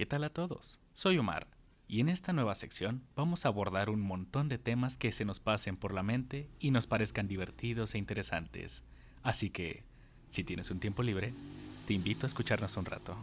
¿Qué tal a todos? Soy Omar y en esta nueva sección vamos a abordar un montón de temas que se nos pasen por la mente y nos parezcan divertidos e interesantes. Así que, si tienes un tiempo libre, te invito a escucharnos un rato.